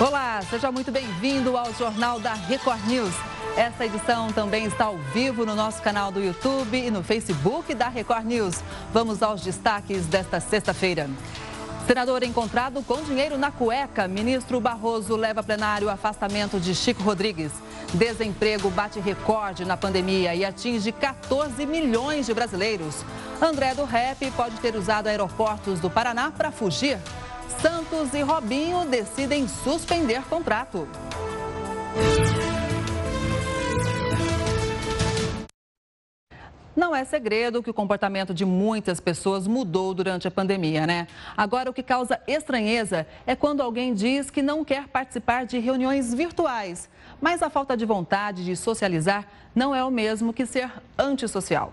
Olá, seja muito bem-vindo ao Jornal da Record News. Esta edição também está ao vivo no nosso canal do YouTube e no Facebook da Record News. Vamos aos destaques desta sexta-feira. Senador encontrado com dinheiro na cueca. Ministro Barroso leva plenário afastamento de Chico Rodrigues. Desemprego bate recorde na pandemia e atinge 14 milhões de brasileiros. André do Rep pode ter usado aeroportos do Paraná para fugir. Santos e Robinho decidem suspender contrato. Não é segredo que o comportamento de muitas pessoas mudou durante a pandemia, né? Agora, o que causa estranheza é quando alguém diz que não quer participar de reuniões virtuais. Mas a falta de vontade de socializar não é o mesmo que ser antissocial.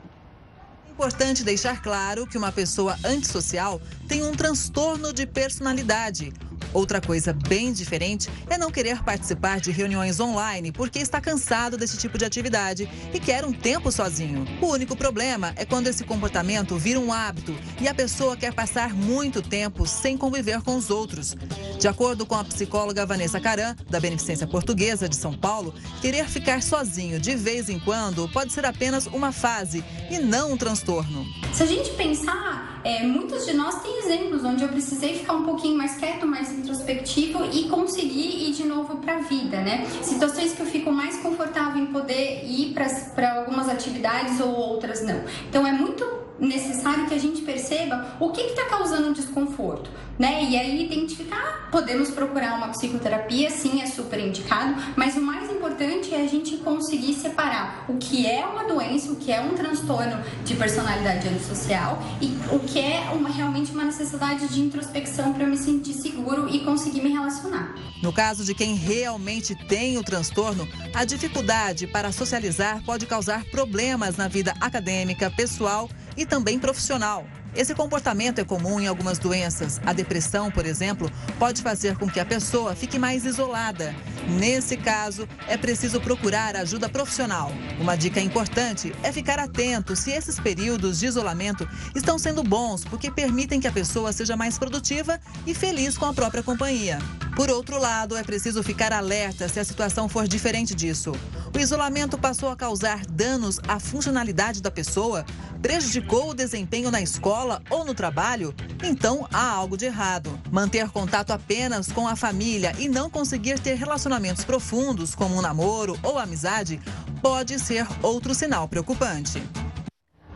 Importante deixar claro que uma pessoa antissocial tem um transtorno de personalidade Outra coisa bem diferente é não querer participar de reuniões online porque está cansado desse tipo de atividade e quer um tempo sozinho. O único problema é quando esse comportamento vira um hábito e a pessoa quer passar muito tempo sem conviver com os outros. De acordo com a psicóloga Vanessa Caran, da Beneficência Portuguesa de São Paulo, querer ficar sozinho de vez em quando pode ser apenas uma fase e não um transtorno. Se a gente pensar, é, muitos de nós têm exemplos onde eu precisei ficar um pouquinho mais quieto, mais introspectivo e conseguir ir de novo para a vida, né? Situações que eu fico mais confortável em poder ir para algumas atividades ou outras não. Então é muito necessário que a gente perceba o que está causando desconforto, né? E aí identificar, podemos procurar uma psicoterapia, sim, é super indicado, mas o mais importante é a gente conseguir separar o que é uma doença, o que é um transtorno de personalidade antissocial e o que é uma, realmente uma necessidade de introspecção para eu me sentir seguro e conseguir me relacionar. No caso de quem realmente tem o transtorno, a dificuldade para socializar pode causar problemas na vida acadêmica, pessoal e também profissional. Esse comportamento é comum em algumas doenças. A depressão, por exemplo, pode fazer com que a pessoa fique mais isolada. Nesse caso, é preciso procurar ajuda profissional. Uma dica importante é ficar atento se esses períodos de isolamento estão sendo bons, porque permitem que a pessoa seja mais produtiva e feliz com a própria companhia. Por outro lado, é preciso ficar alerta se a situação for diferente disso. O isolamento passou a causar danos à funcionalidade da pessoa, prejudicou o desempenho na escola ou no trabalho, então há algo de errado. Manter contato apenas com a família e não conseguir ter relacionamentos profundos, como um namoro ou amizade, pode ser outro sinal preocupante.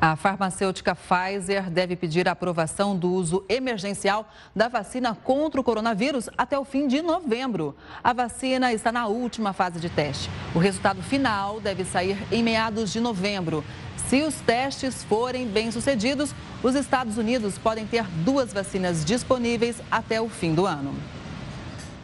A farmacêutica Pfizer deve pedir a aprovação do uso emergencial da vacina contra o coronavírus até o fim de novembro. A vacina está na última fase de teste. O resultado final deve sair em meados de novembro. Se os testes forem bem-sucedidos, os Estados Unidos podem ter duas vacinas disponíveis até o fim do ano.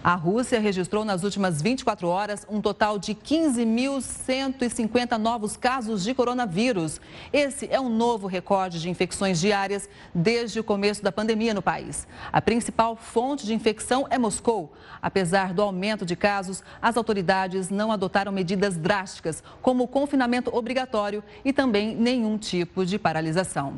A Rússia registrou nas últimas 24 horas um total de 15.150 novos casos de coronavírus. Esse é um novo recorde de infecções diárias desde o começo da pandemia no país. A principal fonte de infecção é Moscou. Apesar do aumento de casos, as autoridades não adotaram medidas drásticas, como o confinamento obrigatório e também nenhum tipo de paralisação.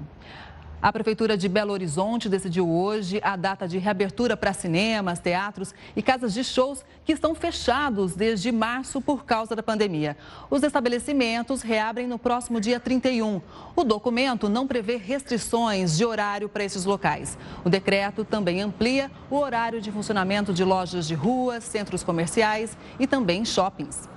A Prefeitura de Belo Horizonte decidiu hoje a data de reabertura para cinemas, teatros e casas de shows que estão fechados desde março por causa da pandemia. Os estabelecimentos reabrem no próximo dia 31. O documento não prevê restrições de horário para esses locais. O decreto também amplia o horário de funcionamento de lojas de ruas, centros comerciais e também shoppings.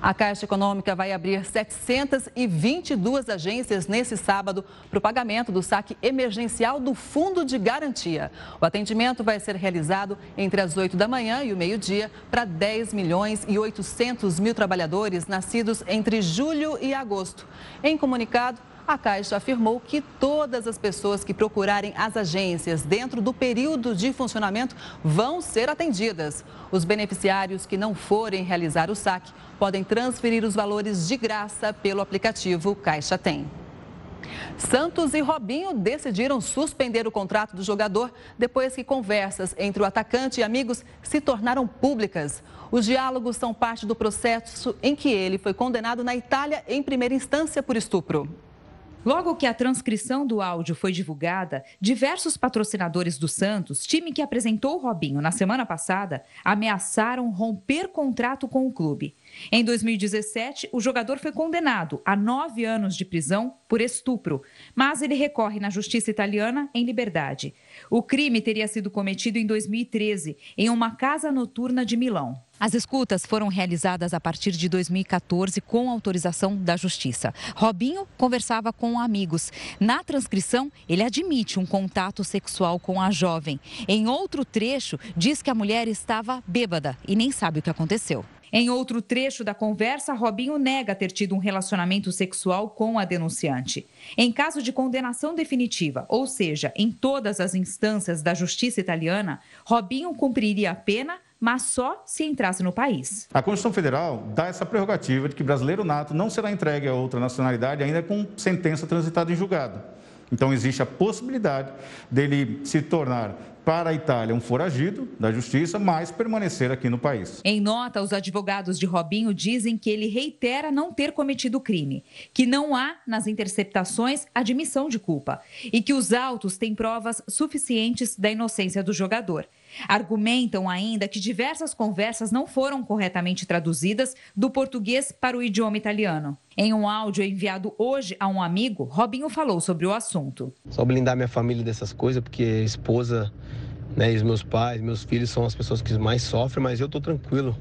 A Caixa Econômica vai abrir 722 agências nesse sábado para o pagamento do saque emergencial do Fundo de Garantia. O atendimento vai ser realizado entre as 8 da manhã e o meio-dia para 10 milhões e 800 mil trabalhadores nascidos entre julho e agosto. Em comunicado, a Caixa afirmou que todas as pessoas que procurarem as agências dentro do período de funcionamento vão ser atendidas. Os beneficiários que não forem realizar o saque podem transferir os valores de graça pelo aplicativo Caixa Tem. Santos e Robinho decidiram suspender o contrato do jogador depois que conversas entre o atacante e amigos se tornaram públicas. Os diálogos são parte do processo em que ele foi condenado na Itália em primeira instância por estupro. Logo que a transcrição do áudio foi divulgada, diversos patrocinadores do Santos, time que apresentou o Robinho na semana passada, ameaçaram romper contrato com o clube. Em 2017, o jogador foi condenado a nove anos de prisão por estupro, mas ele recorre na justiça italiana em liberdade. O crime teria sido cometido em 2013, em uma casa noturna de Milão. As escutas foram realizadas a partir de 2014 com autorização da Justiça. Robinho conversava com amigos. Na transcrição, ele admite um contato sexual com a jovem. Em outro trecho, diz que a mulher estava bêbada e nem sabe o que aconteceu. Em outro trecho da conversa, Robinho nega ter tido um relacionamento sexual com a denunciante. Em caso de condenação definitiva, ou seja, em todas as instâncias da justiça italiana, Robinho cumpriria a pena mas só se entrasse no país. A Constituição Federal dá essa prerrogativa de que brasileiro nato não será entregue a outra nacionalidade ainda com sentença transitada em julgado. Então existe a possibilidade dele se tornar para a Itália um foragido da justiça, mas permanecer aqui no país. Em nota, os advogados de Robinho dizem que ele reitera não ter cometido o crime, que não há nas interceptações admissão de culpa e que os autos têm provas suficientes da inocência do jogador. Argumentam ainda que diversas conversas não foram corretamente traduzidas do português para o idioma italiano. Em um áudio enviado hoje a um amigo, Robinho falou sobre o assunto. Só blindar minha família dessas coisas, porque a esposa né, e os meus pais, meus filhos são as pessoas que mais sofrem, mas eu estou tranquilo.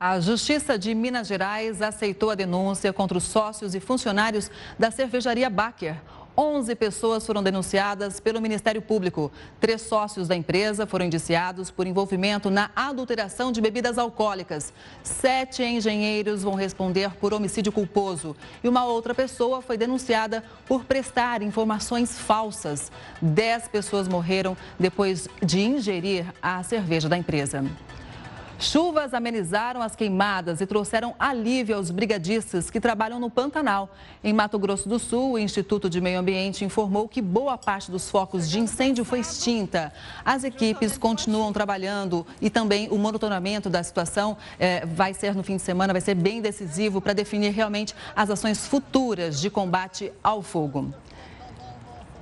A Justiça de Minas Gerais aceitou a denúncia contra os sócios e funcionários da cervejaria Baker. 11 pessoas foram denunciadas pelo Ministério Público. Três sócios da empresa foram indiciados por envolvimento na adulteração de bebidas alcoólicas. Sete engenheiros vão responder por homicídio culposo. E uma outra pessoa foi denunciada por prestar informações falsas. Dez pessoas morreram depois de ingerir a cerveja da empresa. Chuvas amenizaram as queimadas e trouxeram alívio aos brigadistas que trabalham no Pantanal. Em Mato Grosso do Sul, o Instituto de Meio Ambiente informou que boa parte dos focos de incêndio foi extinta. As equipes continuam trabalhando e também o monitoramento da situação eh, vai ser no fim de semana, vai ser bem decisivo para definir realmente as ações futuras de combate ao fogo.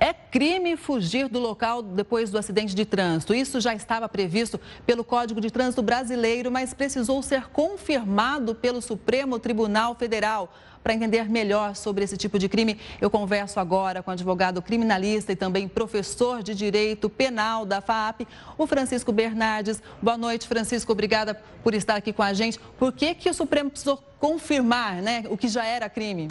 É crime fugir do local depois do acidente de trânsito. Isso já estava previsto pelo Código de Trânsito Brasileiro, mas precisou ser confirmado pelo Supremo Tribunal Federal. Para entender melhor sobre esse tipo de crime, eu converso agora com o advogado criminalista e também professor de Direito Penal da FAAP, o Francisco Bernardes. Boa noite, Francisco. Obrigada por estar aqui com a gente. Por que, que o Supremo precisou confirmar né, o que já era crime?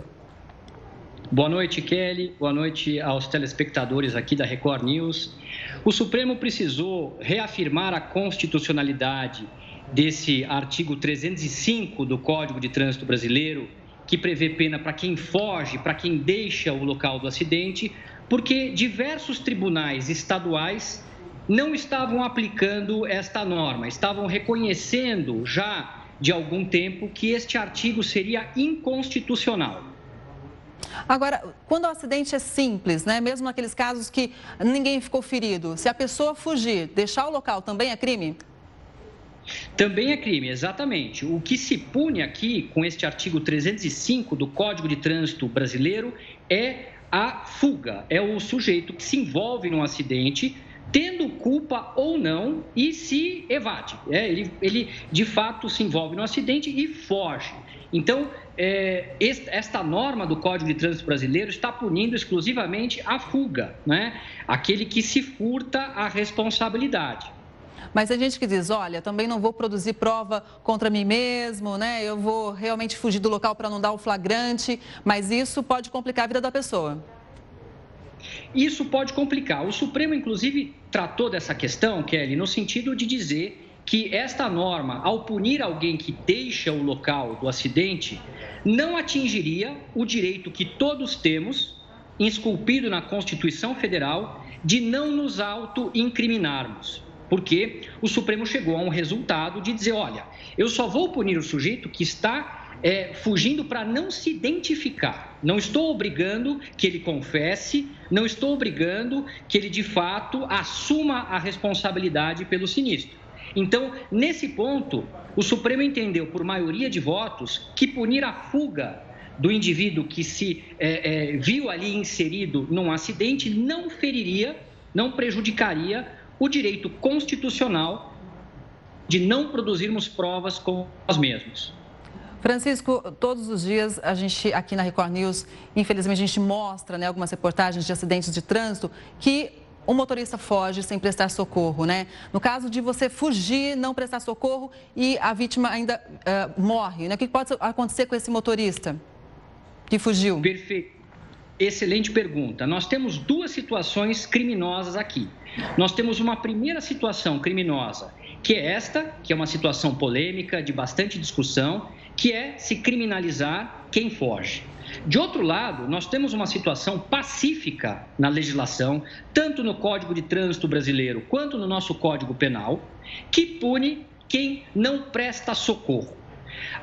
Boa noite, Kelly. Boa noite aos telespectadores aqui da Record News. O Supremo precisou reafirmar a constitucionalidade desse artigo 305 do Código de Trânsito Brasileiro, que prevê pena para quem foge, para quem deixa o local do acidente, porque diversos tribunais estaduais não estavam aplicando esta norma, estavam reconhecendo já de algum tempo que este artigo seria inconstitucional. Agora, quando o acidente é simples, né? mesmo naqueles casos que ninguém ficou ferido, se a pessoa fugir, deixar o local, também é crime? Também é crime, exatamente. O que se pune aqui com este artigo 305 do Código de Trânsito Brasileiro é a fuga. É o sujeito que se envolve num acidente, tendo culpa ou não, e se evade. É, ele, ele de fato se envolve no acidente e foge. Então, é, esta norma do Código de Trânsito Brasileiro está punindo exclusivamente a fuga, né? aquele que se furta a responsabilidade. Mas tem gente que diz, olha, também não vou produzir prova contra mim mesmo, né? Eu vou realmente fugir do local para não dar o flagrante, mas isso pode complicar a vida da pessoa. Isso pode complicar. O Supremo, inclusive, tratou dessa questão, Kelly, no sentido de dizer que esta norma, ao punir alguém que deixa o local do acidente, não atingiria o direito que todos temos, esculpido na Constituição Federal, de não nos auto-incriminarmos. Porque o Supremo chegou a um resultado de dizer: olha, eu só vou punir o sujeito que está é, fugindo para não se identificar. Não estou obrigando que ele confesse, não estou obrigando que ele de fato assuma a responsabilidade pelo sinistro. Então, nesse ponto, o Supremo entendeu, por maioria de votos, que punir a fuga do indivíduo que se é, é, viu ali inserido num acidente não feriria, não prejudicaria o direito constitucional de não produzirmos provas com nós mesmos. Francisco, todos os dias a gente aqui na Record News, infelizmente a gente mostra né, algumas reportagens de acidentes de trânsito que o motorista foge sem prestar socorro, né? No caso de você fugir, não prestar socorro e a vítima ainda uh, morre, né? O que pode acontecer com esse motorista que fugiu? Perfeito. Excelente pergunta. Nós temos duas situações criminosas aqui. Nós temos uma primeira situação criminosa, que é esta, que é uma situação polêmica, de bastante discussão, que é se criminalizar quem foge. De outro lado, nós temos uma situação pacífica na legislação, tanto no Código de Trânsito Brasileiro quanto no nosso Código Penal, que pune quem não presta socorro.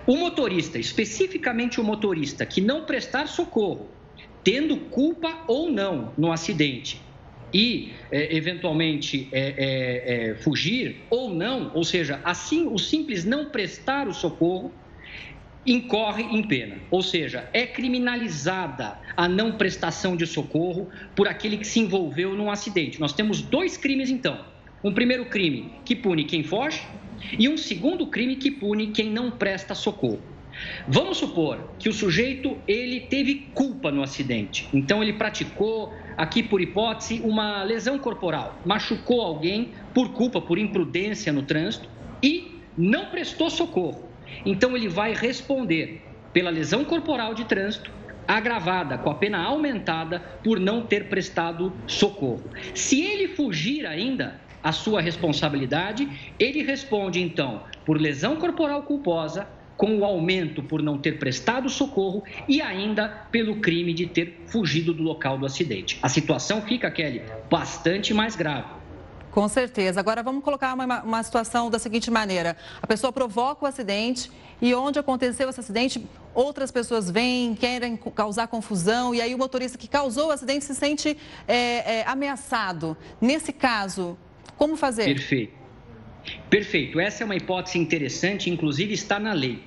O motorista, especificamente o motorista que não prestar socorro, tendo culpa ou não no acidente, e é, eventualmente é, é, fugir ou não, ou seja, assim o simples não prestar o socorro incorre em pena, ou seja, é criminalizada a não prestação de socorro por aquele que se envolveu num acidente. Nós temos dois crimes então. Um primeiro crime que pune quem foge e um segundo crime que pune quem não presta socorro. Vamos supor que o sujeito ele teve culpa no acidente. Então ele praticou aqui por hipótese uma lesão corporal, machucou alguém por culpa, por imprudência no trânsito e não prestou socorro. Então ele vai responder pela lesão corporal de trânsito agravada, com a pena aumentada por não ter prestado socorro. Se ele fugir ainda a sua responsabilidade, ele responde então por lesão corporal culposa, com o aumento por não ter prestado socorro e ainda pelo crime de ter fugido do local do acidente. A situação fica, Kelly, bastante mais grave. Com certeza. Agora vamos colocar uma, uma situação da seguinte maneira: a pessoa provoca o acidente e onde aconteceu esse acidente, outras pessoas vêm, querem causar confusão e aí o motorista que causou o acidente se sente é, é, ameaçado. Nesse caso, como fazer? Perfeito. Perfeito. Essa é uma hipótese interessante, inclusive está na lei.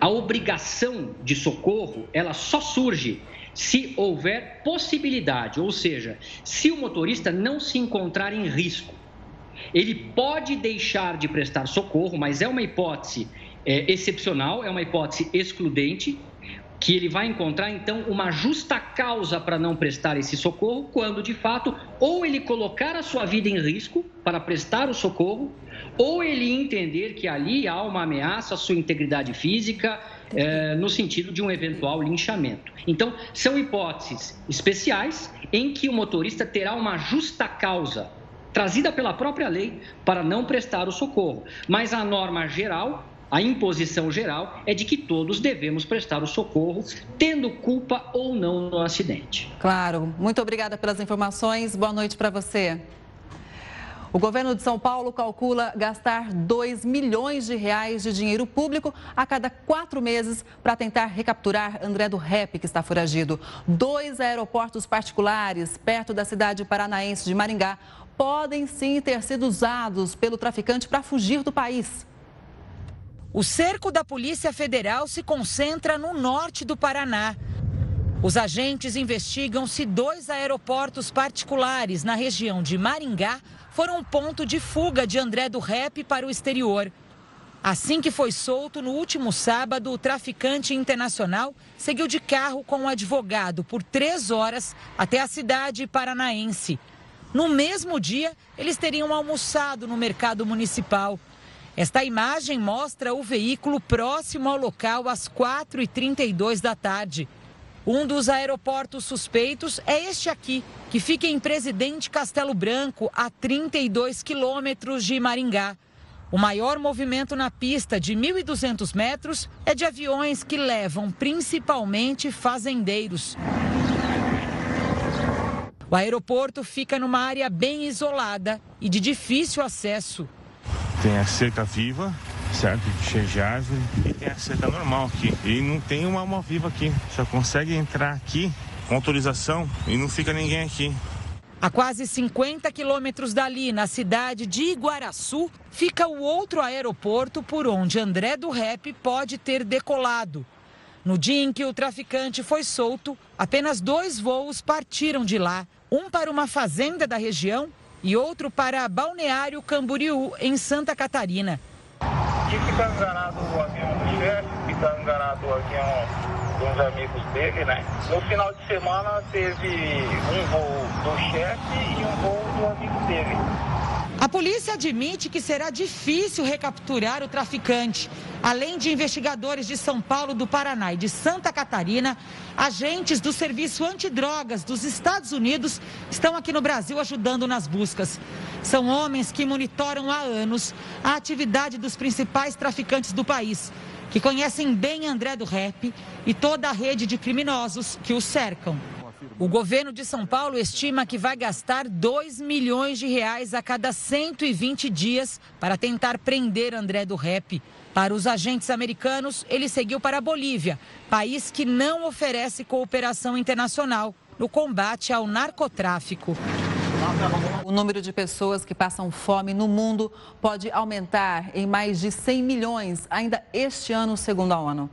A obrigação de socorro, ela só surge se houver possibilidade, ou seja, se o motorista não se encontrar em risco. Ele pode deixar de prestar socorro, mas é uma hipótese é, excepcional, é uma hipótese excludente, que ele vai encontrar então uma justa causa para não prestar esse socorro, quando de fato ou ele colocar a sua vida em risco para prestar o socorro, ou ele entender que ali há uma ameaça à sua integridade física, é, no sentido de um eventual linchamento. Então, são hipóteses especiais em que o motorista terá uma justa causa trazida pela própria lei para não prestar o socorro. Mas a norma geral, a imposição geral, é de que todos devemos prestar o socorro, tendo culpa ou não no acidente. Claro. Muito obrigada pelas informações. Boa noite para você. O governo de São Paulo calcula gastar 2 milhões de reais de dinheiro público a cada quatro meses para tentar recapturar André do Rep, que está foragido. Dois aeroportos particulares perto da cidade paranaense de Maringá podem sim ter sido usados pelo traficante para fugir do país. O cerco da Polícia Federal se concentra no norte do Paraná. Os agentes investigam se dois aeroportos particulares na região de Maringá foram um ponto de fuga de André do Rep para o exterior. Assim que foi solto no último sábado, o traficante internacional seguiu de carro com o um advogado por três horas até a cidade paranaense. No mesmo dia, eles teriam almoçado no mercado municipal. Esta imagem mostra o veículo próximo ao local às 4h32 da tarde. Um dos aeroportos suspeitos é este aqui, que fica em Presidente Castelo Branco, a 32 quilômetros de Maringá. O maior movimento na pista de 1.200 metros é de aviões que levam principalmente fazendeiros. O aeroporto fica numa área bem isolada e de difícil acesso. Tem a cerca viva, certo? Cheia de árvore e tem a cerca normal aqui. E não tem uma alma viva aqui. Só consegue entrar aqui com autorização e não fica ninguém aqui. A quase 50 quilômetros dali, na cidade de Iguaraçu, fica o outro aeroporto por onde André do Rep pode ter decolado. No dia em que o traficante foi solto, apenas dois voos partiram de lá, um para uma fazenda da região e outro para Balneário Camboriú, em Santa Catarina. E fica enganado o avião do chefe, fica enganado o avião dos amigos dele, né? No final de semana teve um voo do chefe e um voo do amigo dele. A polícia admite que será difícil recapturar o traficante. Além de investigadores de São Paulo, do Paraná e de Santa Catarina, agentes do Serviço Antidrogas dos Estados Unidos estão aqui no Brasil ajudando nas buscas. São homens que monitoram há anos a atividade dos principais traficantes do país, que conhecem bem André do Rep e toda a rede de criminosos que o cercam. O governo de São Paulo estima que vai gastar 2 milhões de reais a cada 120 dias para tentar prender André do Rep. Para os agentes americanos, ele seguiu para a Bolívia, país que não oferece cooperação internacional no combate ao narcotráfico. O número de pessoas que passam fome no mundo pode aumentar em mais de 100 milhões ainda este ano, segundo a ONU.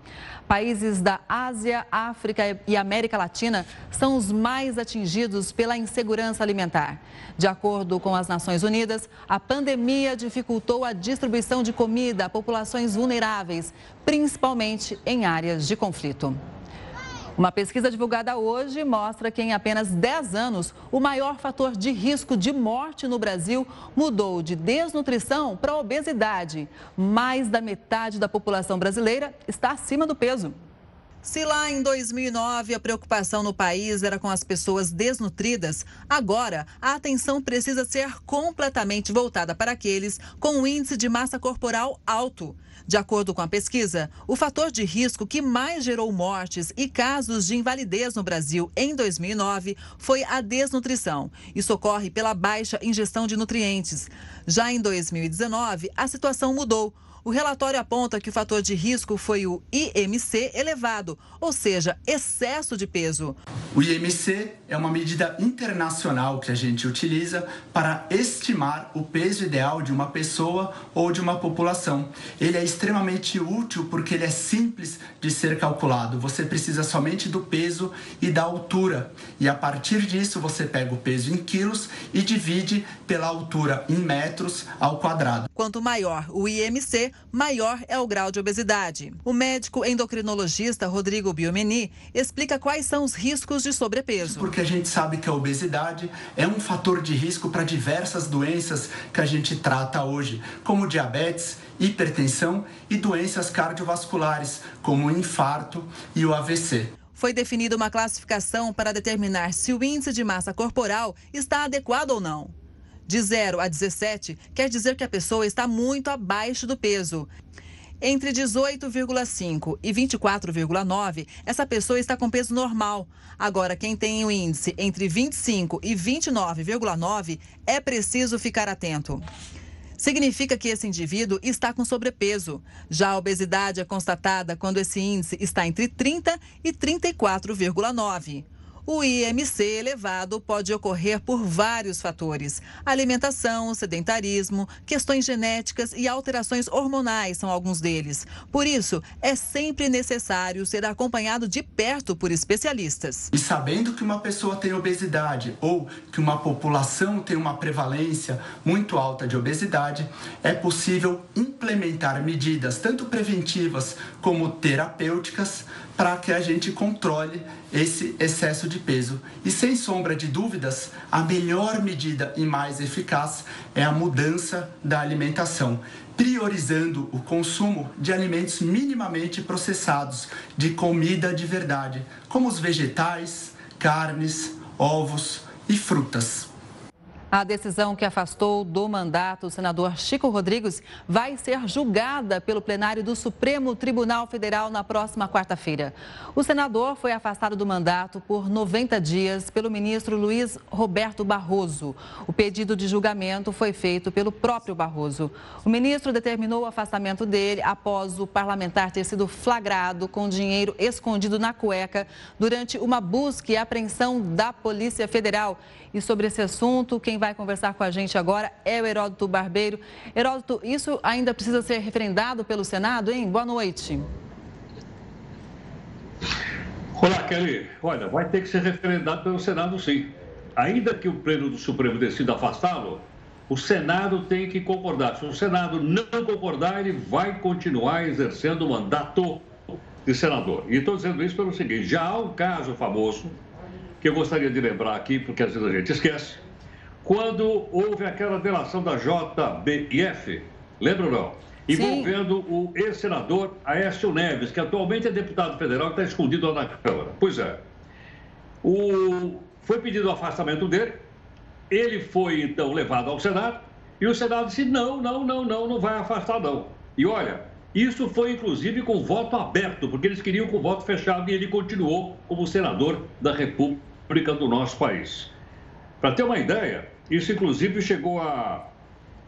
Países da Ásia, África e América Latina são os mais atingidos pela insegurança alimentar. De acordo com as Nações Unidas, a pandemia dificultou a distribuição de comida a populações vulneráveis, principalmente em áreas de conflito. Uma pesquisa divulgada hoje mostra que em apenas 10 anos, o maior fator de risco de morte no Brasil mudou de desnutrição para obesidade. Mais da metade da população brasileira está acima do peso. Se lá em 2009 a preocupação no país era com as pessoas desnutridas, agora a atenção precisa ser completamente voltada para aqueles com um índice de massa corporal alto. De acordo com a pesquisa, o fator de risco que mais gerou mortes e casos de invalidez no Brasil em 2009 foi a desnutrição. Isso ocorre pela baixa ingestão de nutrientes. Já em 2019, a situação mudou. O relatório aponta que o fator de risco foi o IMC elevado, ou seja, excesso de peso. O IMC é uma medida internacional que a gente utiliza para estimar o peso ideal de uma pessoa ou de uma população. Ele é extremamente útil porque ele é simples de ser calculado. Você precisa somente do peso e da altura. E a partir disso você pega o peso em quilos e divide pela altura em metros ao quadrado. Quanto maior o IMC, maior é o grau de obesidade. O médico endocrinologista Rodrigo Biomeni explica quais são os riscos de sobrepeso. Porque a gente sabe que a obesidade é um fator de risco para diversas doenças que a gente trata hoje, como diabetes, hipertensão e doenças cardiovasculares, como o infarto e o AVC foi definida uma classificação para determinar se o índice de massa corporal está adequado ou não. De 0 a 17 quer dizer que a pessoa está muito abaixo do peso. Entre 18,5 e 24,9, essa pessoa está com peso normal. Agora, quem tem o índice entre 25 e 29,9 é preciso ficar atento. Significa que esse indivíduo está com sobrepeso. Já a obesidade é constatada quando esse índice está entre 30 e 34,9. O IMC elevado pode ocorrer por vários fatores. Alimentação, sedentarismo, questões genéticas e alterações hormonais são alguns deles. Por isso, é sempre necessário ser acompanhado de perto por especialistas. E sabendo que uma pessoa tem obesidade ou que uma população tem uma prevalência muito alta de obesidade, é possível implementar medidas tanto preventivas como terapêuticas para que a gente controle esse excesso de peso. E sem sombra de dúvidas, a melhor medida e mais eficaz é a mudança da alimentação, priorizando o consumo de alimentos minimamente processados, de comida de verdade, como os vegetais, carnes, ovos e frutas. A decisão que afastou do mandato o senador Chico Rodrigues vai ser julgada pelo plenário do Supremo Tribunal Federal na próxima quarta-feira. O senador foi afastado do mandato por 90 dias pelo ministro Luiz Roberto Barroso. O pedido de julgamento foi feito pelo próprio Barroso. O ministro determinou o afastamento dele após o parlamentar ter sido flagrado com dinheiro escondido na cueca durante uma busca e apreensão da Polícia Federal. E sobre esse assunto, quem vai conversar com a gente agora é o Heródoto Barbeiro. Heródoto, isso ainda precisa ser referendado pelo Senado, hein? Boa noite. Olá, Kelly. Olha, vai ter que ser referendado pelo Senado, sim. Ainda que o Pleno do Supremo decida afastá-lo, o Senado tem que concordar. Se o Senado não concordar, ele vai continuar exercendo o mandato de senador. E estou dizendo isso pelo seguinte: já há um caso famoso que eu gostaria de lembrar aqui, porque às vezes a gente esquece, quando houve aquela delação da JBIF, lembra ou não? Envolvendo Sim. o ex-senador Aécio Neves, que atualmente é deputado federal e está escondido lá na Câmara. Pois é. O... Foi pedido o afastamento dele, ele foi então levado ao Senado e o Senado disse: não, não, não, não, não vai afastar, não. E olha, isso foi inclusive com voto aberto, porque eles queriam com voto fechado e ele continuou como senador da República do nosso país. Para ter uma ideia, isso inclusive chegou a,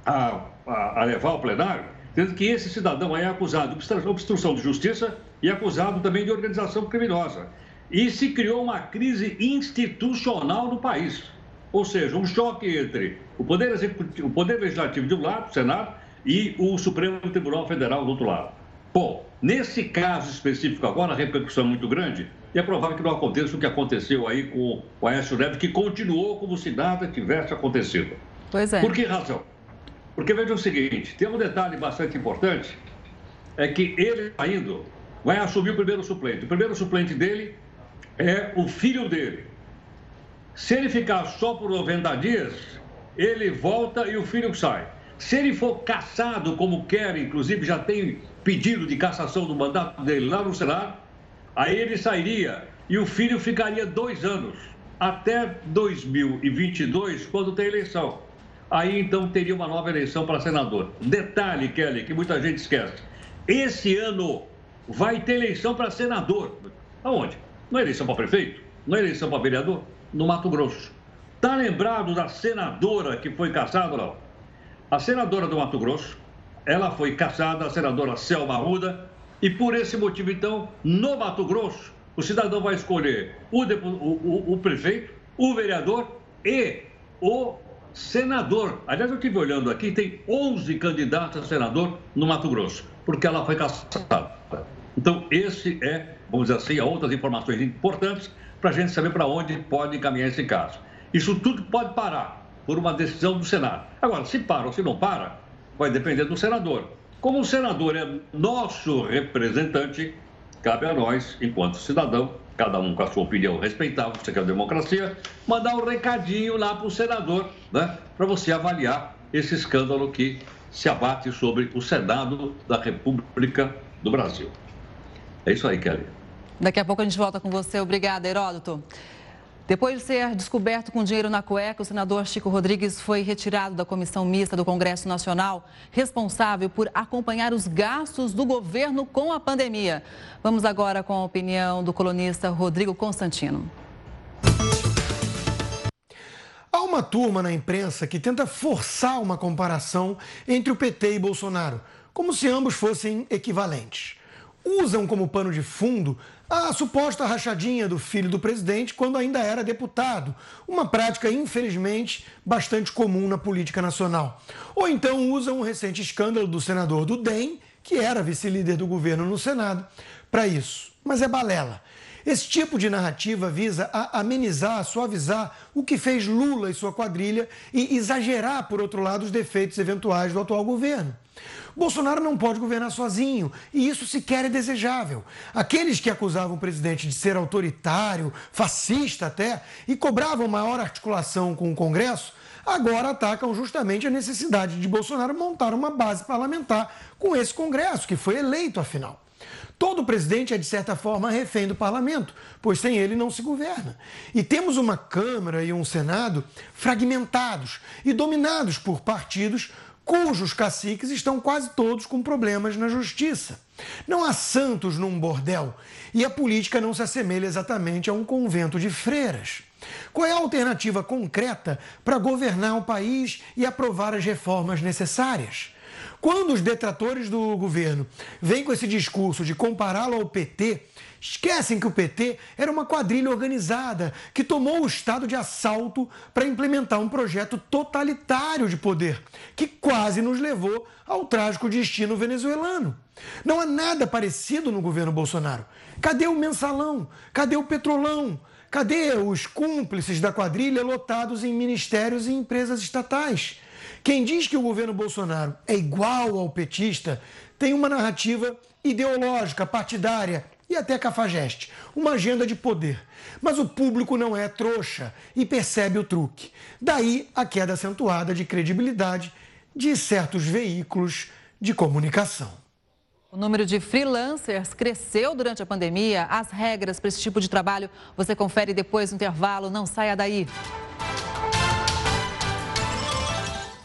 a, a, levar ao plenário, dizendo que esse cidadão é acusado de obstrução de justiça e acusado também de organização criminosa. E se criou uma crise institucional no país. Ou seja, um choque entre o Poder, o poder Legislativo de um lado, o Senado, e o Supremo Tribunal Federal do outro lado. Bom, nesse caso específico agora, a repercussão é muito grande e é provável que não aconteça o que aconteceu aí com o Aécio Neves, que continuou como se nada tivesse acontecido. Pois é. Por que razão? Porque veja o seguinte, tem um detalhe bastante importante, é que ele saindo vai assumir o primeiro suplente. O primeiro suplente dele é o filho dele. Se ele ficar só por 90 dias, ele volta e o filho sai. Se ele for cassado, como quer, inclusive já tem pedido de cassação do mandato dele lá no Senado, aí ele sairia e o filho ficaria dois anos, até 2022, quando tem eleição. Aí então teria uma nova eleição para senador. Detalhe, Kelly, que muita gente esquece. Esse ano vai ter eleição para senador. Aonde? Não é eleição para prefeito? Não é eleição para vereador? No Mato Grosso. Tá lembrado da senadora que foi caçada, não? A senadora do Mato Grosso, ela foi caçada, a senadora Selma Ruda, e por esse motivo, então, no Mato Grosso, o cidadão vai escolher o, o, o, prefeito, o vereador e o senador. Aliás, eu estive olhando aqui, tem 11 candidatos a senador no Mato Grosso, porque ela foi caçada. Então, esse é, vamos dizer assim, outras informações importantes para a gente saber para onde pode encaminhar esse caso. Isso tudo pode parar por uma decisão do Senado. Agora, se para ou se não para, vai depender do senador. Como o senador é nosso representante, cabe a nós, enquanto cidadão, cada um com a sua opinião respeitável, você quer a democracia, mandar um recadinho lá para o senador, né, para você avaliar esse escândalo que se abate sobre o Senado da República do Brasil. É isso aí, Kelly. Daqui a pouco a gente volta com você. Obrigada, Heródoto. Depois de ser descoberto com dinheiro na cueca, o senador Chico Rodrigues foi retirado da comissão mista do Congresso Nacional, responsável por acompanhar os gastos do governo com a pandemia. Vamos agora com a opinião do colunista Rodrigo Constantino. Há uma turma na imprensa que tenta forçar uma comparação entre o PT e Bolsonaro, como se ambos fossem equivalentes. Usam como pano de fundo a suposta rachadinha do filho do presidente quando ainda era deputado, uma prática, infelizmente, bastante comum na política nacional. Ou então usam o recente escândalo do senador do DEM, que era vice-líder do governo no Senado, para isso. Mas é balela. Esse tipo de narrativa visa a amenizar, suavizar o que fez Lula e sua quadrilha e exagerar, por outro lado, os defeitos eventuais do atual governo. Bolsonaro não pode governar sozinho e isso sequer é desejável. Aqueles que acusavam o presidente de ser autoritário, fascista até, e cobravam maior articulação com o Congresso, agora atacam justamente a necessidade de Bolsonaro montar uma base parlamentar com esse Congresso, que foi eleito afinal. Todo presidente é, de certa forma, refém do parlamento, pois sem ele não se governa. E temos uma Câmara e um Senado fragmentados e dominados por partidos cujos caciques estão quase todos com problemas na justiça. Não há santos num bordel e a política não se assemelha exatamente a um convento de freiras. Qual é a alternativa concreta para governar o país e aprovar as reformas necessárias? Quando os detratores do governo vêm com esse discurso de compará-lo ao PT, esquecem que o PT era uma quadrilha organizada que tomou o Estado de assalto para implementar um projeto totalitário de poder, que quase nos levou ao trágico destino venezuelano. Não há nada parecido no governo Bolsonaro. Cadê o mensalão? Cadê o petrolão? Cadê os cúmplices da quadrilha lotados em ministérios e empresas estatais? Quem diz que o governo Bolsonaro é igual ao petista tem uma narrativa ideológica, partidária e até cafajeste, uma agenda de poder. Mas o público não é trouxa e percebe o truque. Daí a queda acentuada de credibilidade de certos veículos de comunicação. O número de freelancers cresceu durante a pandemia. As regras para esse tipo de trabalho você confere depois do intervalo. Não saia daí.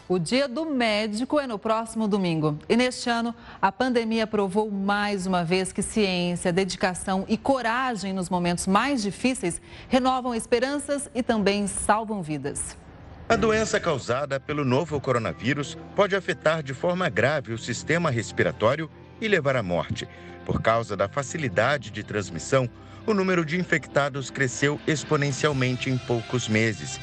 O Dia do Médico é no próximo domingo. E neste ano, a pandemia provou mais uma vez que ciência, dedicação e coragem nos momentos mais difíceis renovam esperanças e também salvam vidas. A doença causada pelo novo coronavírus pode afetar de forma grave o sistema respiratório e levar à morte. Por causa da facilidade de transmissão, o número de infectados cresceu exponencialmente em poucos meses.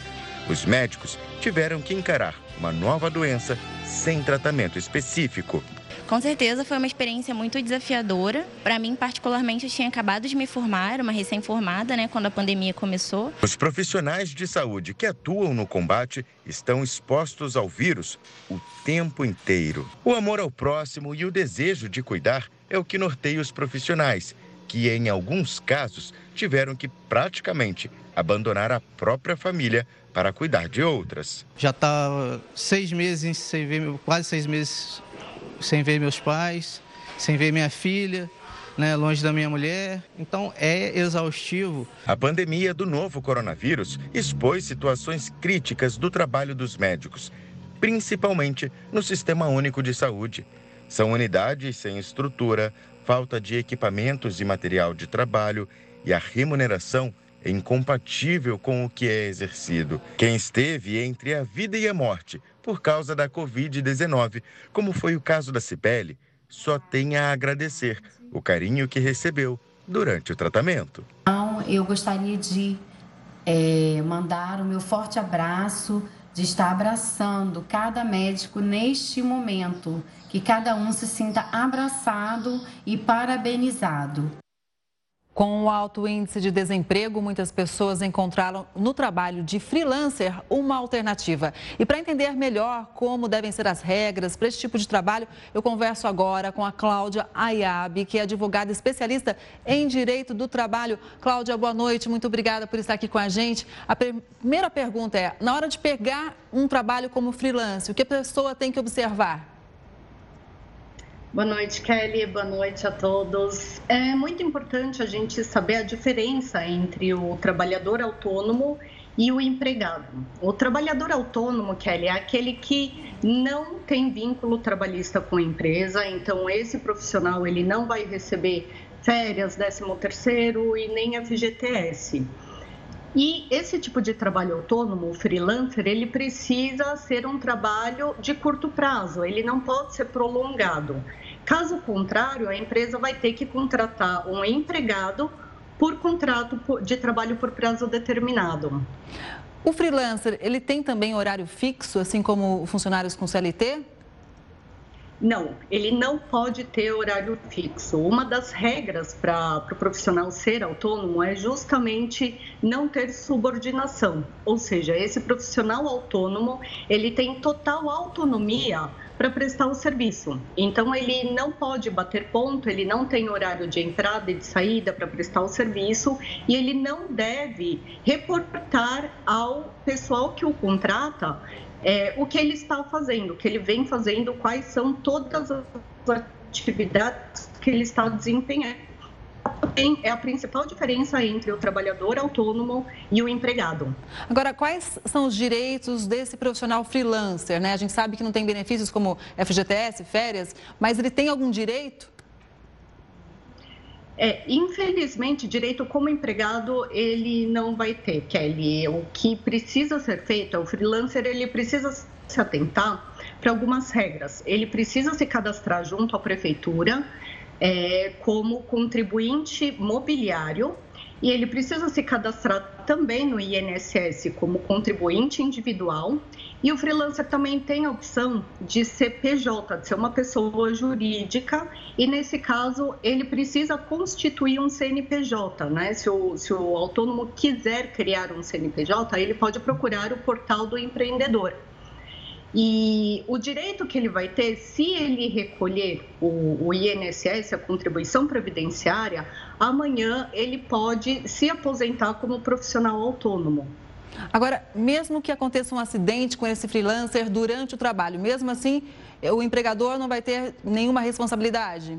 Os médicos tiveram que encarar uma nova doença sem tratamento específico. Com certeza foi uma experiência muito desafiadora. Para mim, particularmente, eu tinha acabado de me formar, uma recém-formada, né, quando a pandemia começou. Os profissionais de saúde que atuam no combate estão expostos ao vírus o tempo inteiro. O amor ao próximo e o desejo de cuidar é o que norteia os profissionais, que em alguns casos tiveram que praticamente abandonar a própria família para cuidar de outras. Já está seis meses sem ver, quase seis meses sem ver meus pais, sem ver minha filha, né, longe da minha mulher. Então é exaustivo. A pandemia do novo coronavírus expôs situações críticas do trabalho dos médicos, principalmente no Sistema Único de Saúde. São unidades sem estrutura, falta de equipamentos e material de trabalho e a remuneração é incompatível com o que é exercido. Quem esteve entre a vida e a morte por causa da Covid-19, como foi o caso da Cibele, só tem a agradecer o carinho que recebeu durante o tratamento. Então, eu gostaria de é, mandar o meu forte abraço, de estar abraçando cada médico neste momento, que cada um se sinta abraçado e parabenizado. Com o alto índice de desemprego, muitas pessoas encontraram no trabalho de freelancer uma alternativa. E para entender melhor como devem ser as regras para esse tipo de trabalho, eu converso agora com a Cláudia Ayabi, que é advogada especialista em direito do trabalho. Cláudia, boa noite, muito obrigada por estar aqui com a gente. A primeira pergunta é: na hora de pegar um trabalho como freelancer, o que a pessoa tem que observar? Boa noite, Kelly. Boa noite a todos. É muito importante a gente saber a diferença entre o trabalhador autônomo e o empregado. O trabalhador autônomo, Kelly, é aquele que não tem vínculo trabalhista com a empresa, então esse profissional ele não vai receber férias, 13 terceiro e nem FGTS. E esse tipo de trabalho autônomo, o freelancer, ele precisa ser um trabalho de curto prazo, ele não pode ser prolongado. Caso contrário, a empresa vai ter que contratar um empregado por contrato de trabalho por prazo determinado. O freelancer, ele tem também horário fixo, assim como funcionários com CLT? Não, ele não pode ter horário fixo. Uma das regras para o pro profissional ser autônomo é justamente não ter subordinação. Ou seja, esse profissional autônomo, ele tem total autonomia para prestar o serviço. Então, ele não pode bater ponto, ele não tem horário de entrada e de saída para prestar o serviço e ele não deve reportar ao pessoal que o contrata é, o que ele está fazendo, o que ele vem fazendo, quais são todas as atividades que ele está desempenhando é a principal diferença entre o trabalhador autônomo e o empregado. Agora, quais são os direitos desse profissional freelancer? Né? A gente sabe que não tem benefícios como FGTS, férias, mas ele tem algum direito? É, infelizmente, direito como empregado ele não vai ter, Kelly. O que precisa ser feito, o freelancer ele precisa se atentar para algumas regras. Ele precisa se cadastrar junto à prefeitura é, como contribuinte mobiliário e ele precisa se cadastrar também no INSS como contribuinte individual. E o freelancer também tem a opção de ser PJ, de ser uma pessoa jurídica, e nesse caso ele precisa constituir um CNPJ, né? Se o, se o autônomo quiser criar um CNPJ, ele pode procurar o portal do empreendedor. E o direito que ele vai ter, se ele recolher o, o, INSS, a contribuição previdenciária, amanhã ele pode se aposentar como profissional autônomo. Agora, mesmo que aconteça um acidente com esse freelancer durante o trabalho, mesmo assim, o empregador não vai ter nenhuma responsabilidade?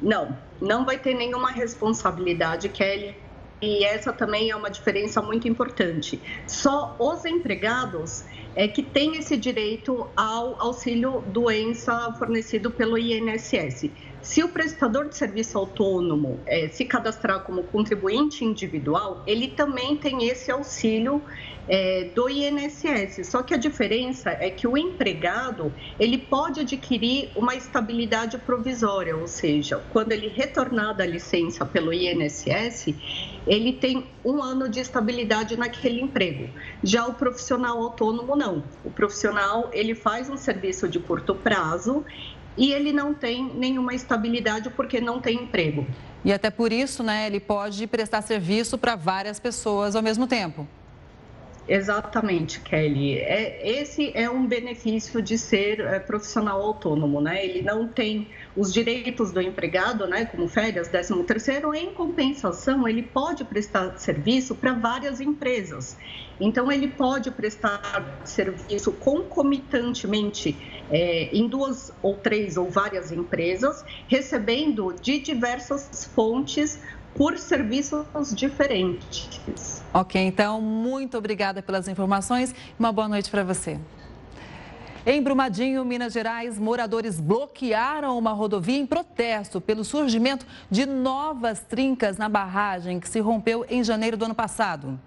Não, não vai ter nenhuma responsabilidade, Kelly. E essa também é uma diferença muito importante. Só os empregados é que tem esse direito ao auxílio doença fornecido pelo INSS. Se o prestador de serviço autônomo é, se cadastrar como contribuinte individual, ele também tem esse auxílio é, do INSS. Só que a diferença é que o empregado ele pode adquirir uma estabilidade provisória, ou seja, quando ele retornar da licença pelo INSS, ele tem um ano de estabilidade naquele emprego. Já o profissional autônomo não. O profissional ele faz um serviço de curto prazo e ele não tem nenhuma estabilidade porque não tem emprego. E até por isso, né, ele pode prestar serviço para várias pessoas ao mesmo tempo. Exatamente, Kelly. É, esse é um benefício de ser é, profissional autônomo, né? Ele não tem os direitos do empregado, né, como férias, 13 terceiro, em compensação, ele pode prestar serviço para várias empresas. Então, ele pode prestar serviço concomitantemente é, em duas ou três ou várias empresas, recebendo de diversas fontes por serviços diferentes. Ok, então, muito obrigada pelas informações. Uma boa noite para você. Em Brumadinho, Minas Gerais, moradores bloquearam uma rodovia em protesto pelo surgimento de novas trincas na barragem que se rompeu em janeiro do ano passado.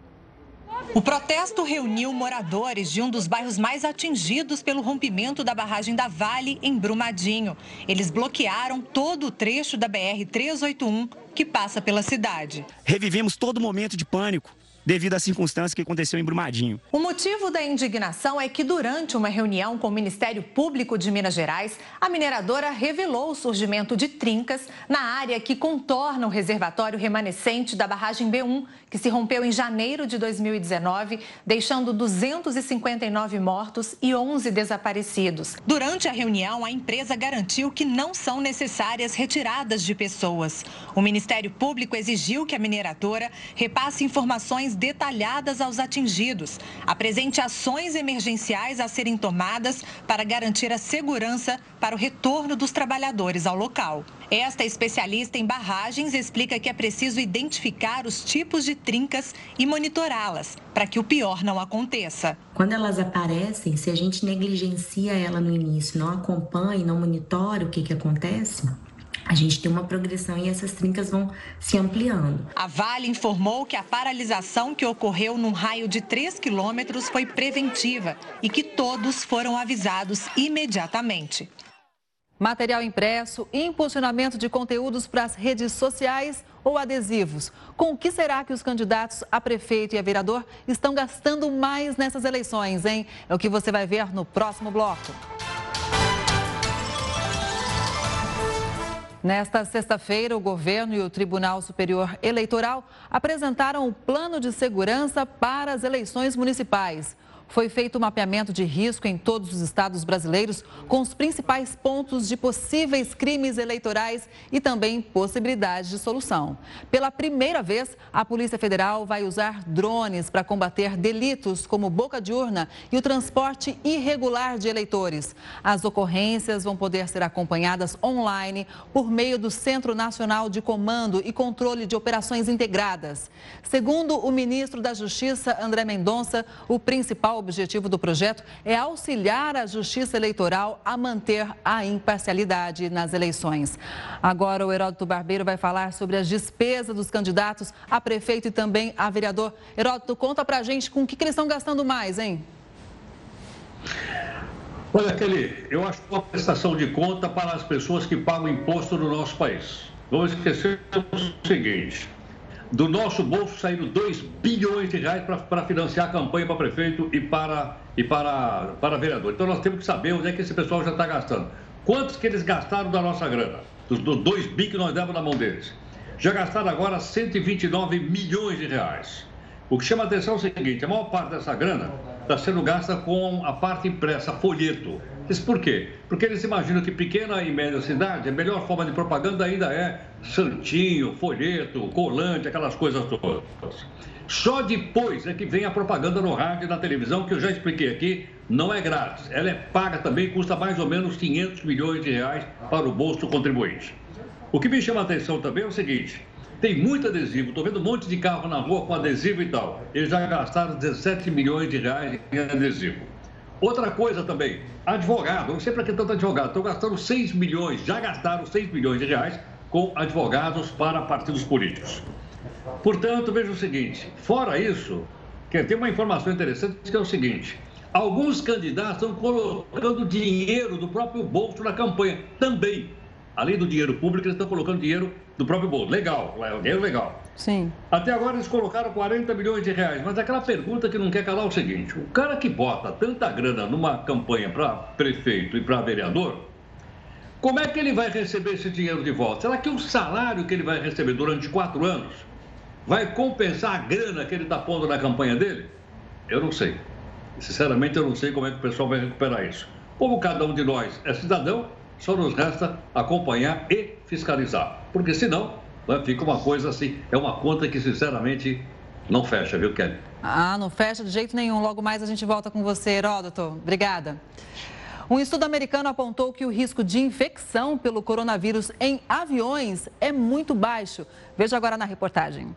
O protesto reuniu moradores de um dos bairros mais atingidos pelo rompimento da barragem da Vale, em Brumadinho. Eles bloquearam todo o trecho da BR-381 que passa pela cidade. Revivemos todo momento de pânico devido à circunstância que aconteceu em Brumadinho. O motivo da indignação é que durante uma reunião com o Ministério Público de Minas Gerais, a mineradora revelou o surgimento de trincas na área que contorna o reservatório remanescente da barragem B1, que se rompeu em janeiro de 2019, deixando 259 mortos e 11 desaparecidos. Durante a reunião, a empresa garantiu que não são necessárias retiradas de pessoas. O Ministério Público exigiu que a mineradora repasse informações detalhadas aos atingidos, apresente ações emergenciais a serem tomadas para garantir a segurança para o retorno dos trabalhadores ao local. Esta especialista em barragens explica que é preciso identificar os tipos de trincas e monitorá-las para que o pior não aconteça. Quando elas aparecem, se a gente negligencia ela no início, não acompanha, não monitora o que, que acontece, a gente tem uma progressão e essas trincas vão se ampliando. A Vale informou que a paralisação que ocorreu num raio de 3 quilômetros foi preventiva e que todos foram avisados imediatamente. Material impresso, impulsionamento de conteúdos para as redes sociais ou adesivos. Com o que será que os candidatos a prefeito e a vereador estão gastando mais nessas eleições, hein? É o que você vai ver no próximo bloco. Nesta sexta-feira, o governo e o Tribunal Superior Eleitoral apresentaram o plano de segurança para as eleições municipais. Foi feito um mapeamento de risco em todos os estados brasileiros, com os principais pontos de possíveis crimes eleitorais e também possibilidades de solução. Pela primeira vez, a Polícia Federal vai usar drones para combater delitos como boca de urna e o transporte irregular de eleitores. As ocorrências vão poder ser acompanhadas online por meio do Centro Nacional de Comando e Controle de Operações Integradas. Segundo o ministro da Justiça, André Mendonça, o principal principal objetivo do projeto é auxiliar a Justiça Eleitoral a manter a imparcialidade nas eleições. Agora, o Heródoto Barbeiro vai falar sobre as despesas dos candidatos a prefeito e também a vereador. Heródoto, conta pra gente com o que, que eles estão gastando mais, hein? Olha, Kelly, eu acho uma prestação de conta para as pessoas que pagam imposto no nosso país. Vamos esquecer o seguinte: do nosso bolso saíram 2 bilhões de reais para financiar a campanha para prefeito e para, e para, para vereador. Então nós temos que saber onde é que esse pessoal já está gastando. Quantos que eles gastaram da nossa grana? Dos 2 bi que nós demos na mão deles. Já gastaram agora 129 milhões de reais. O que chama a atenção é o seguinte: a maior parte dessa grana está sendo gasta com a parte impressa, folheto. Isso por quê? Porque eles imaginam que pequena e média cidade, a melhor forma de propaganda ainda é santinho, folheto, colante, aquelas coisas todas. Só depois é que vem a propaganda no rádio e na televisão, que eu já expliquei aqui, não é grátis. Ela é paga também, custa mais ou menos 500 milhões de reais para o bolso do contribuinte. O que me chama a atenção também é o seguinte: tem muito adesivo, estou vendo um monte de carro na rua com adesivo e tal. Eles já gastaram 17 milhões de reais em adesivo. Outra coisa também, advogado, não sei para que tanto advogado, estão gastando 6 milhões, já gastaram 6 milhões de reais com advogados para partidos políticos. Portanto, veja o seguinte: fora isso, que tem uma informação interessante que é o seguinte: alguns candidatos estão colocando dinheiro do próprio bolso na campanha também. Além do dinheiro público, eles estão colocando dinheiro do próprio bolso. Legal, é dinheiro legal. Sim. Até agora eles colocaram 40 milhões de reais, mas aquela pergunta que não quer calar é o seguinte: o cara que bota tanta grana numa campanha para prefeito e para vereador, como é que ele vai receber esse dinheiro de volta? Será que o salário que ele vai receber durante quatro anos vai compensar a grana que ele está pondo na campanha dele? Eu não sei. Sinceramente, eu não sei como é que o pessoal vai recuperar isso. Como cada um de nós é cidadão, só nos resta acompanhar e fiscalizar. Porque senão né, fica uma coisa assim, é uma conta que sinceramente não fecha, viu, Kelly? Ah, não fecha de jeito nenhum. Logo mais a gente volta com você, Heródoto. Obrigada. Um estudo americano apontou que o risco de infecção pelo coronavírus em aviões é muito baixo. Veja agora na reportagem.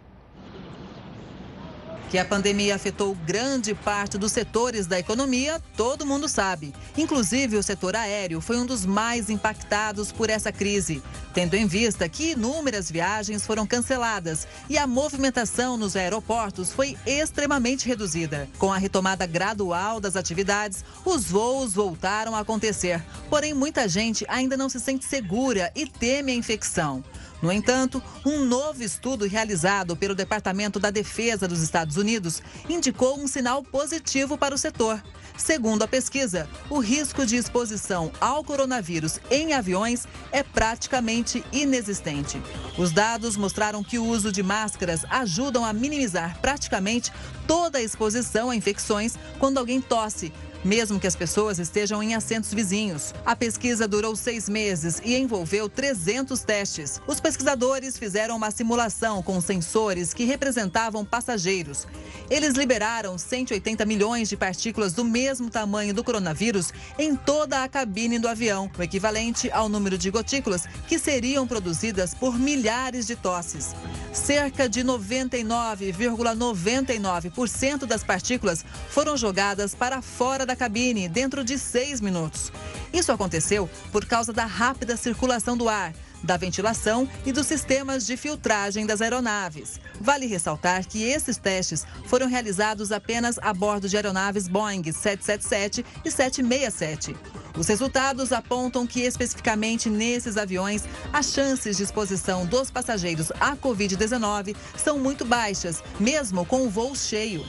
Que a pandemia afetou grande parte dos setores da economia, todo mundo sabe. Inclusive, o setor aéreo foi um dos mais impactados por essa crise, tendo em vista que inúmeras viagens foram canceladas e a movimentação nos aeroportos foi extremamente reduzida. Com a retomada gradual das atividades, os voos voltaram a acontecer. Porém, muita gente ainda não se sente segura e teme a infecção. No entanto, um novo estudo realizado pelo Departamento da Defesa dos Estados Unidos indicou um sinal positivo para o setor. Segundo a pesquisa, o risco de exposição ao coronavírus em aviões é praticamente inexistente. Os dados mostraram que o uso de máscaras ajudam a minimizar praticamente toda a exposição a infecções quando alguém tosse, mesmo que as pessoas estejam em assentos vizinhos. A pesquisa durou seis meses e envolveu 300 testes. Os pesquisadores fizeram uma simulação com sensores que representavam passageiros. Eles liberaram 180 milhões de partículas do mesmo tamanho do coronavírus em toda a cabine do avião, o equivalente ao número de gotículas que seriam produzidas por milhares de tosses. Cerca de 99,99% ,99 das partículas foram jogadas para fora da cabine dentro de seis minutos. Isso aconteceu por causa da rápida circulação do ar, da ventilação e dos sistemas de filtragem das aeronaves. Vale ressaltar que esses testes foram realizados apenas a bordo de aeronaves Boeing 777 e 767. Os resultados apontam que, especificamente nesses aviões, as chances de exposição dos passageiros à Covid-19 são muito baixas, mesmo com o voo cheio.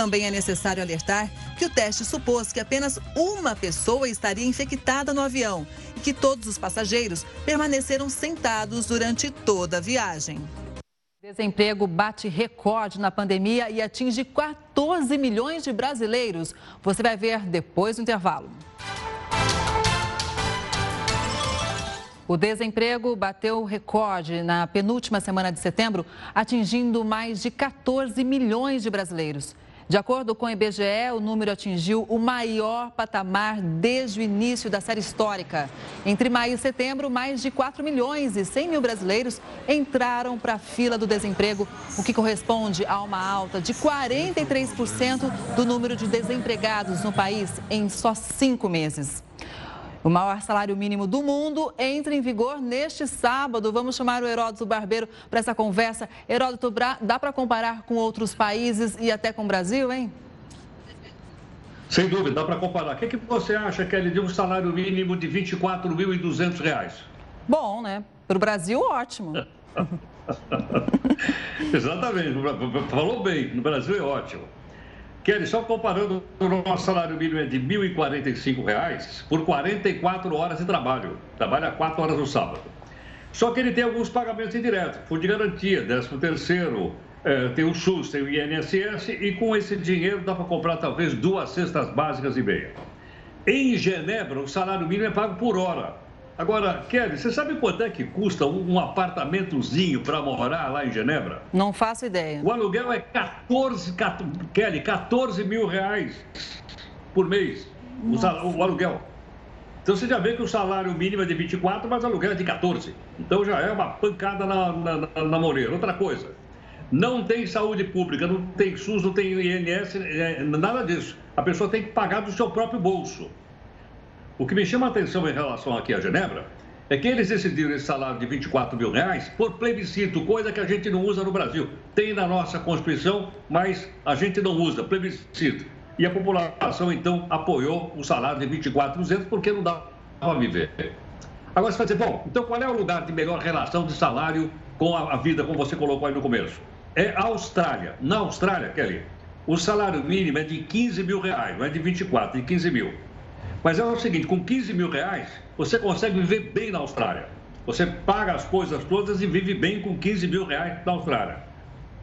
Também é necessário alertar que o teste supôs que apenas uma pessoa estaria infectada no avião e que todos os passageiros permaneceram sentados durante toda a viagem. Desemprego bate recorde na pandemia e atinge 14 milhões de brasileiros. Você vai ver depois do intervalo. O desemprego bateu recorde na penúltima semana de setembro, atingindo mais de 14 milhões de brasileiros. De acordo com o IBGE, o número atingiu o maior patamar desde o início da série histórica. Entre maio e setembro, mais de 4 milhões e 100 mil brasileiros entraram para a fila do desemprego, o que corresponde a uma alta de 43% do número de desempregados no país em só cinco meses. O maior salário mínimo do mundo entra em vigor neste sábado. Vamos chamar o Heródoto Barbeiro para essa conversa. Heródoto, dá para comparar com outros países e até com o Brasil, hein? Sem dúvida, dá para comparar. O que, que você acha, Kelly, de um salário mínimo de R$ 24.200? Bom, né? Para o Brasil, ótimo. Exatamente, falou bem, no Brasil é ótimo. Kelly, só comparando, o nosso salário mínimo é de R$ 1.045 por 44 horas de trabalho. Trabalha 4 horas no sábado. Só que ele tem alguns pagamentos indiretos, fundo de garantia, 13 terceiro, é, tem o SUS, tem o INSS, e com esse dinheiro dá para comprar talvez duas cestas básicas e meia. Em Genebra, o salário mínimo é pago por hora. Agora, Kelly, você sabe quanto é que custa um apartamentozinho para morar lá em Genebra? Não faço ideia. O aluguel é 14, 14 Kelly, 14 mil reais por mês. O, o, aluguel. Então você já vê que o salário mínimo é de 24, mas o aluguel é de 14. Então já é uma pancada na, na, na, na Moreira. Outra coisa, não tem saúde pública, não tem SUS, não tem INS, é, nada disso. A pessoa tem que pagar do seu próprio bolso. O que me chama a atenção em relação aqui a Genebra é que eles decidiram esse salário de 24 mil reais por plebiscito, coisa que a gente não usa no Brasil. Tem na nossa Constituição, mas a gente não usa, plebiscito. E a população, então, apoiou o salário de 24,200 porque não dá para viver. Agora você vai dizer, bom, então qual é o lugar de melhor relação de salário com a, vida, como você colocou aí no começo? É a Austrália. Na Austrália, Kelly, o salário mínimo é de 15 mil reais, não é de 24, é de 15 mil. Mas é o seguinte, com 15 mil reais, você consegue viver bem na Austrália. Você paga as coisas todas e vive bem com 15 mil reais na Austrália.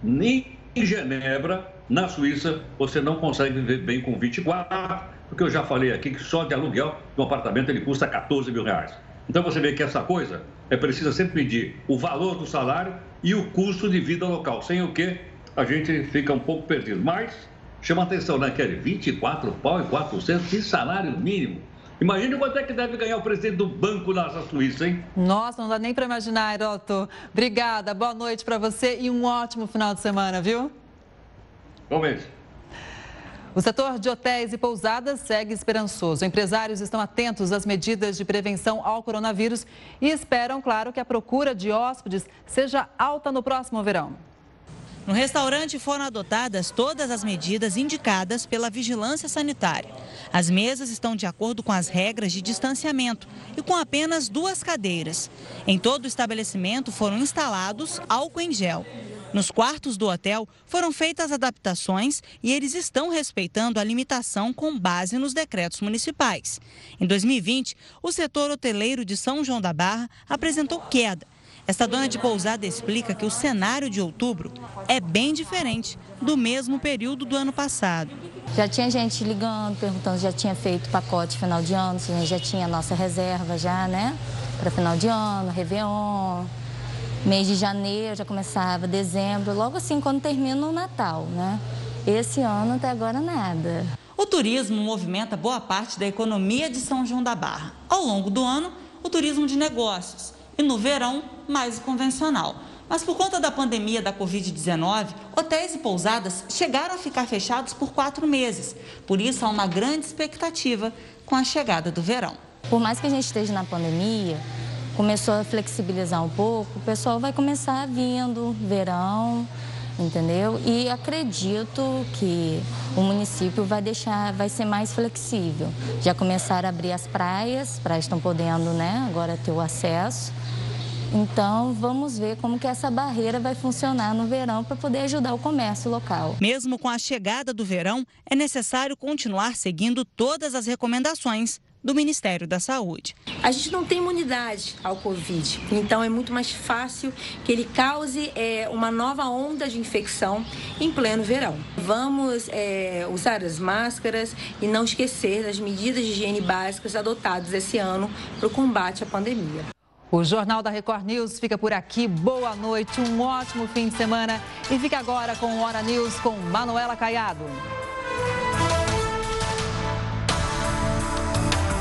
Nem em Genebra, na Suíça, você não consegue viver bem com 24, porque eu já falei aqui que só de aluguel de um apartamento ele custa 14 mil reais. Então você vê que essa coisa é preciso sempre medir o valor do salário e o custo de vida local, sem o que a gente fica um pouco perdido. Mas Chama atenção, né, Kelly? 24 pau e 400 de salário mínimo. Imagina quanto é que deve ganhar o presidente do banco da Suíça, hein? Nossa, não dá nem para imaginar, Heroto. Obrigada, boa noite para você e um ótimo final de semana, viu? Bom mês. O setor de hotéis e pousadas segue esperançoso. Empresários estão atentos às medidas de prevenção ao coronavírus e esperam, claro, que a procura de hóspedes seja alta no próximo verão. No restaurante foram adotadas todas as medidas indicadas pela vigilância sanitária. As mesas estão de acordo com as regras de distanciamento e com apenas duas cadeiras. Em todo o estabelecimento foram instalados álcool em gel. Nos quartos do hotel foram feitas adaptações e eles estão respeitando a limitação com base nos decretos municipais. Em 2020, o setor hoteleiro de São João da Barra apresentou queda esta dona de pousada explica que o cenário de outubro é bem diferente do mesmo período do ano passado. Já tinha gente ligando, perguntando se já tinha feito pacote final de ano, se a gente já tinha nossa reserva já, né? Para final de ano, Réveillon. Mês de janeiro já começava, dezembro, logo assim quando termina o Natal, né? Esse ano até agora nada. O turismo movimenta boa parte da economia de São João da Barra. Ao longo do ano, o turismo de negócios e no verão, mais convencional. Mas por conta da pandemia da Covid-19, hotéis e pousadas chegaram a ficar fechados por quatro meses. Por isso, há uma grande expectativa com a chegada do verão. Por mais que a gente esteja na pandemia, começou a flexibilizar um pouco, o pessoal vai começar vindo verão, entendeu? E acredito que o município vai deixar, vai ser mais flexível. Já começaram a abrir as praias, praias estão podendo, né, agora ter o acesso. Então, vamos ver como que essa barreira vai funcionar no verão para poder ajudar o comércio local. Mesmo com a chegada do verão, é necessário continuar seguindo todas as recomendações do Ministério da Saúde. A gente não tem imunidade ao Covid, então é muito mais fácil que ele cause é, uma nova onda de infecção em pleno verão. Vamos é, usar as máscaras e não esquecer das medidas de higiene básicas adotadas esse ano para o combate à pandemia. O Jornal da Record News fica por aqui. Boa noite, um ótimo fim de semana. E fica agora com o Hora News com Manuela Caiado.